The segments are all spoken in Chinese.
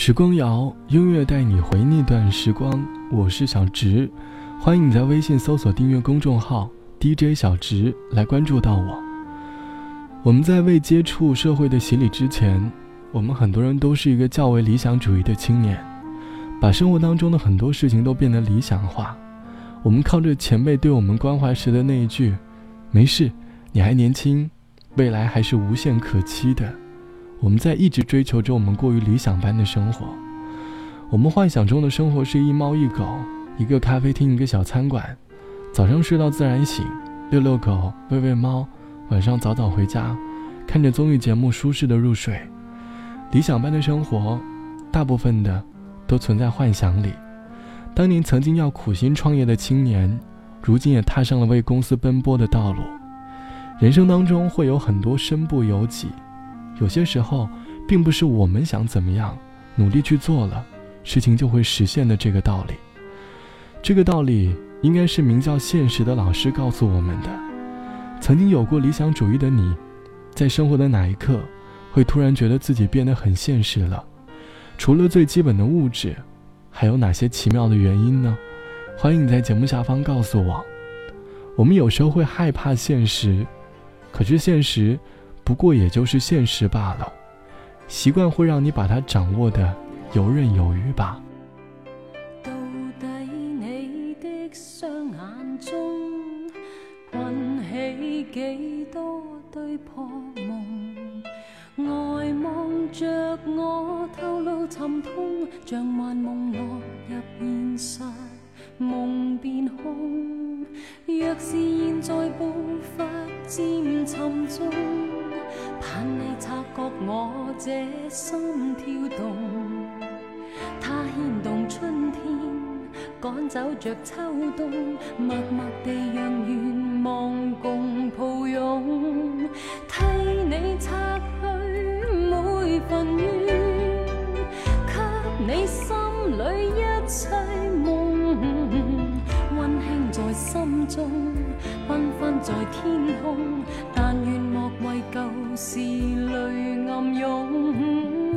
时光谣，音乐带你回那段时光。我是小直，欢迎你在微信搜索订阅公众号 DJ 小直来关注到我。我们在未接触社会的洗礼之前，我们很多人都是一个较为理想主义的青年，把生活当中的很多事情都变得理想化。我们靠着前辈对我们关怀时的那一句：“没事，你还年轻，未来还是无限可期的。”我们在一直追求着我们过于理想般的生活。我们幻想中的生活是一猫一狗，一个咖啡厅，一个小餐馆，早上睡到自然醒，遛遛狗，喂喂猫，晚上早早回家，看着综艺节目，舒适的入睡。理想般的生活，大部分的都存在幻想里。当年曾经要苦心创业的青年，如今也踏上了为公司奔波的道路。人生当中会有很多身不由己。有些时候，并不是我们想怎么样，努力去做了，事情就会实现的这个道理。这个道理应该是名叫现实的老师告诉我们的。曾经有过理想主义的你，在生活的哪一刻，会突然觉得自己变得很现实了？除了最基本的物质，还有哪些奇妙的原因呢？欢迎你在节目下方告诉我。我们有时候会害怕现实，可是现实。不过也就是现实罢了，习惯会让你把它掌握的游刃有余吧。到底你的双眼中困起几多对破梦？呆望着我，透露沉痛，像幻梦落入现实，梦变空。若是现在步伐渐沉重。盼你察觉我这心跳动，它牵动春天，赶走着秋冬，默默地让愿望共抱拥，替你擦去每份怨，给你心里一切，心中，缤纷在天空，但愿莫为旧。事泪暗涌。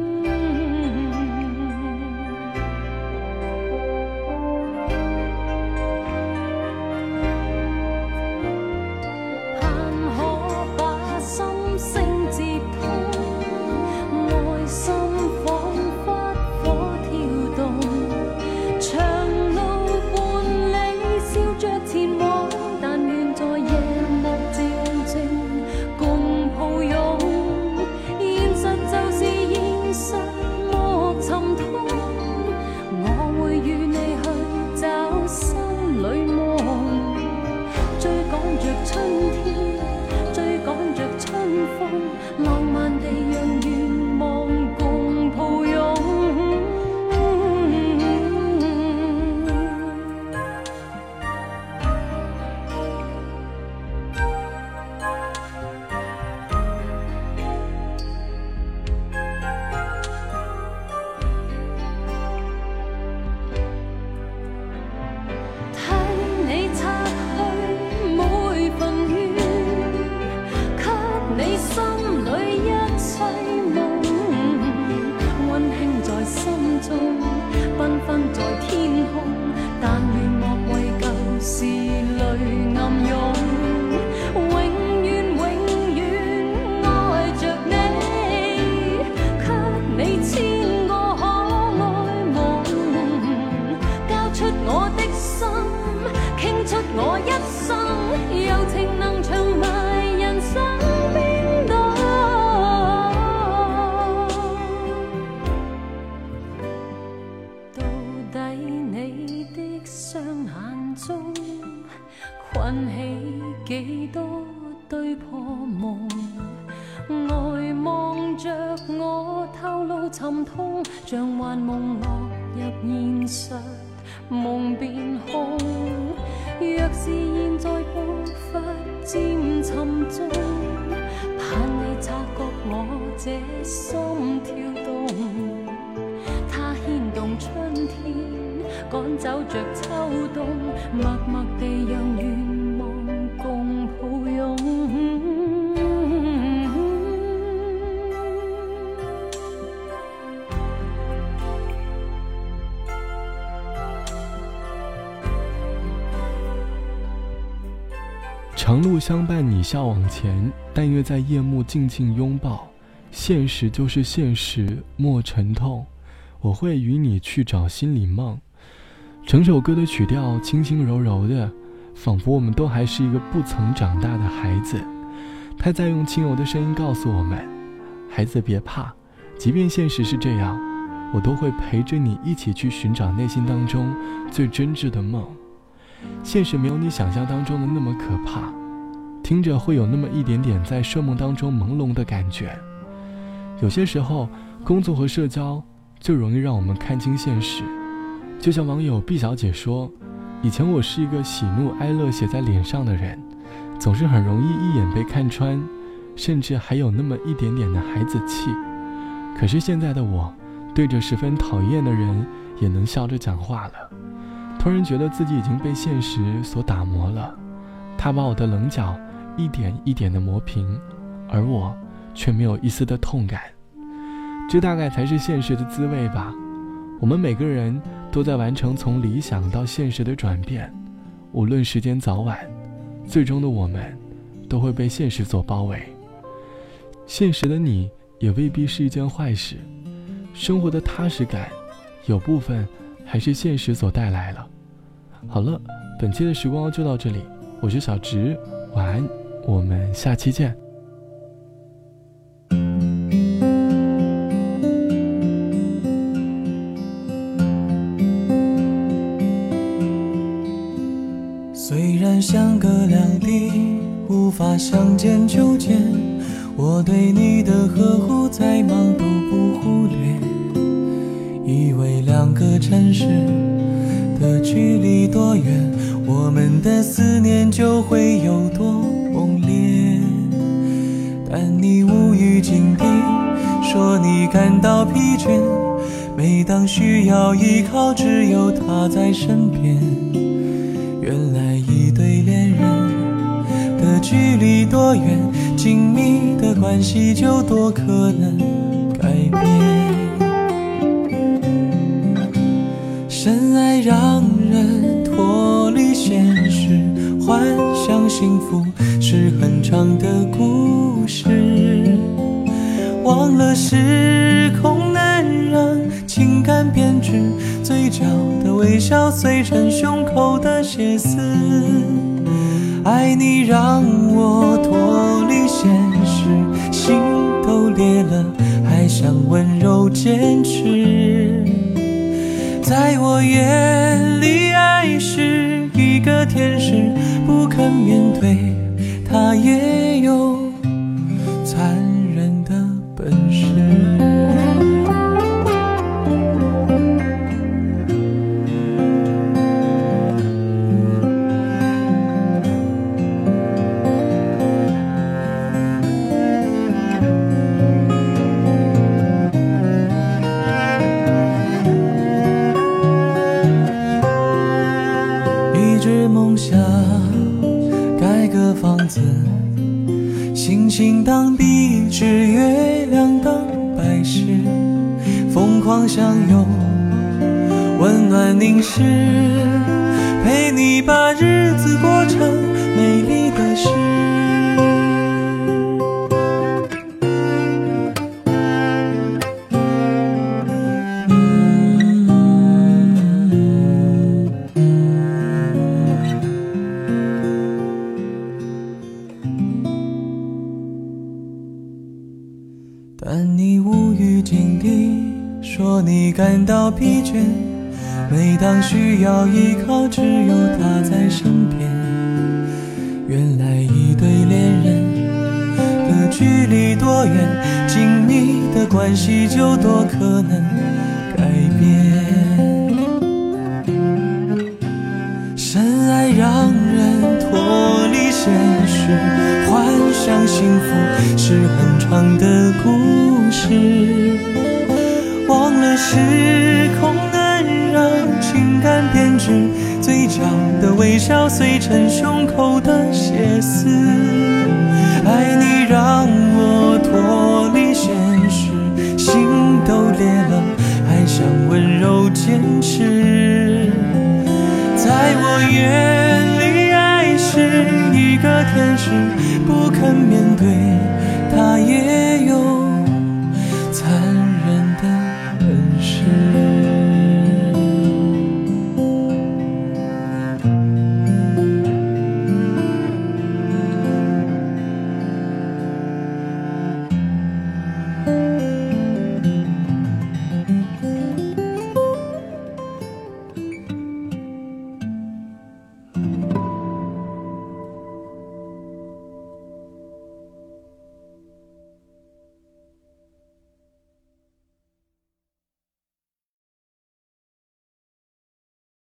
生，柔情能长埋人生边度？到底你的双眼中困起几多堆破梦？呆望着我，透露沉痛，像幻梦落入现实。梦变空。若是现在步伐渐沉重，盼你察觉我这心跳动，它牵动春天，赶走着秋冬，默默地让雨。长路相伴，你笑往前。但愿在夜幕静静拥抱。现实就是现实，莫沉痛。我会与你去找心里梦。整首歌的曲调轻轻柔柔的，仿佛我们都还是一个不曾长大的孩子。他在用轻柔的声音告诉我们：孩子别怕，即便现实是这样，我都会陪着你一起去寻找内心当中最真挚的梦。现实没有你想象当中的那么可怕，听着会有那么一点点在睡梦当中朦胧的感觉。有些时候，工作和社交最容易让我们看清现实。就像网友毕小姐说：“以前我是一个喜怒哀乐写在脸上的人，总是很容易一眼被看穿，甚至还有那么一点点的孩子气。可是现在的我，对着十分讨厌的人也能笑着讲话了。”突然觉得自己已经被现实所打磨了，他把我的棱角一点一点的磨平，而我却没有一丝的痛感。这大概才是现实的滋味吧。我们每个人都在完成从理想到现实的转变，无论时间早晚，最终的我们都会被现实所包围。现实的你也未必是一件坏事，生活的踏实感，有部分还是现实所带来了。好了，本期的时光就到这里，我是小直，晚安，我们下期见。虽然相隔两地，无法相见就见，我对你的呵护再忙都不忽略，城市。的距离多远，我们的思念就会有多猛烈。但你无语紧闭，说你感到疲倦。每当需要依靠，只有他在身边。原来一对恋人的距离多远，紧密的关系就多可能改变。让人脱离现实，幻想幸福是很长的故事。忘了时空能让情感变质，嘴角的微笑碎成胸口的血丝。爱你让我脱离现实，心都裂了，还想温柔坚持。在我眼里，爱是一个天使，不肯面对，他也有温暖凝视，陪你把日子过成美丽的诗。但你无语紧闭，说你感到疲倦。每当需要依靠，只有他在身边。原来一对恋人的距离多远，紧密的关系就多可能改变。深爱让人脱离现实，幻想幸福是很长的故。事忘了时指，嘴角的微笑碎成胸口的血丝。爱你让我脱离现实，心都裂了，还想温柔坚持。在我眼里，爱是一个天使，不肯面对。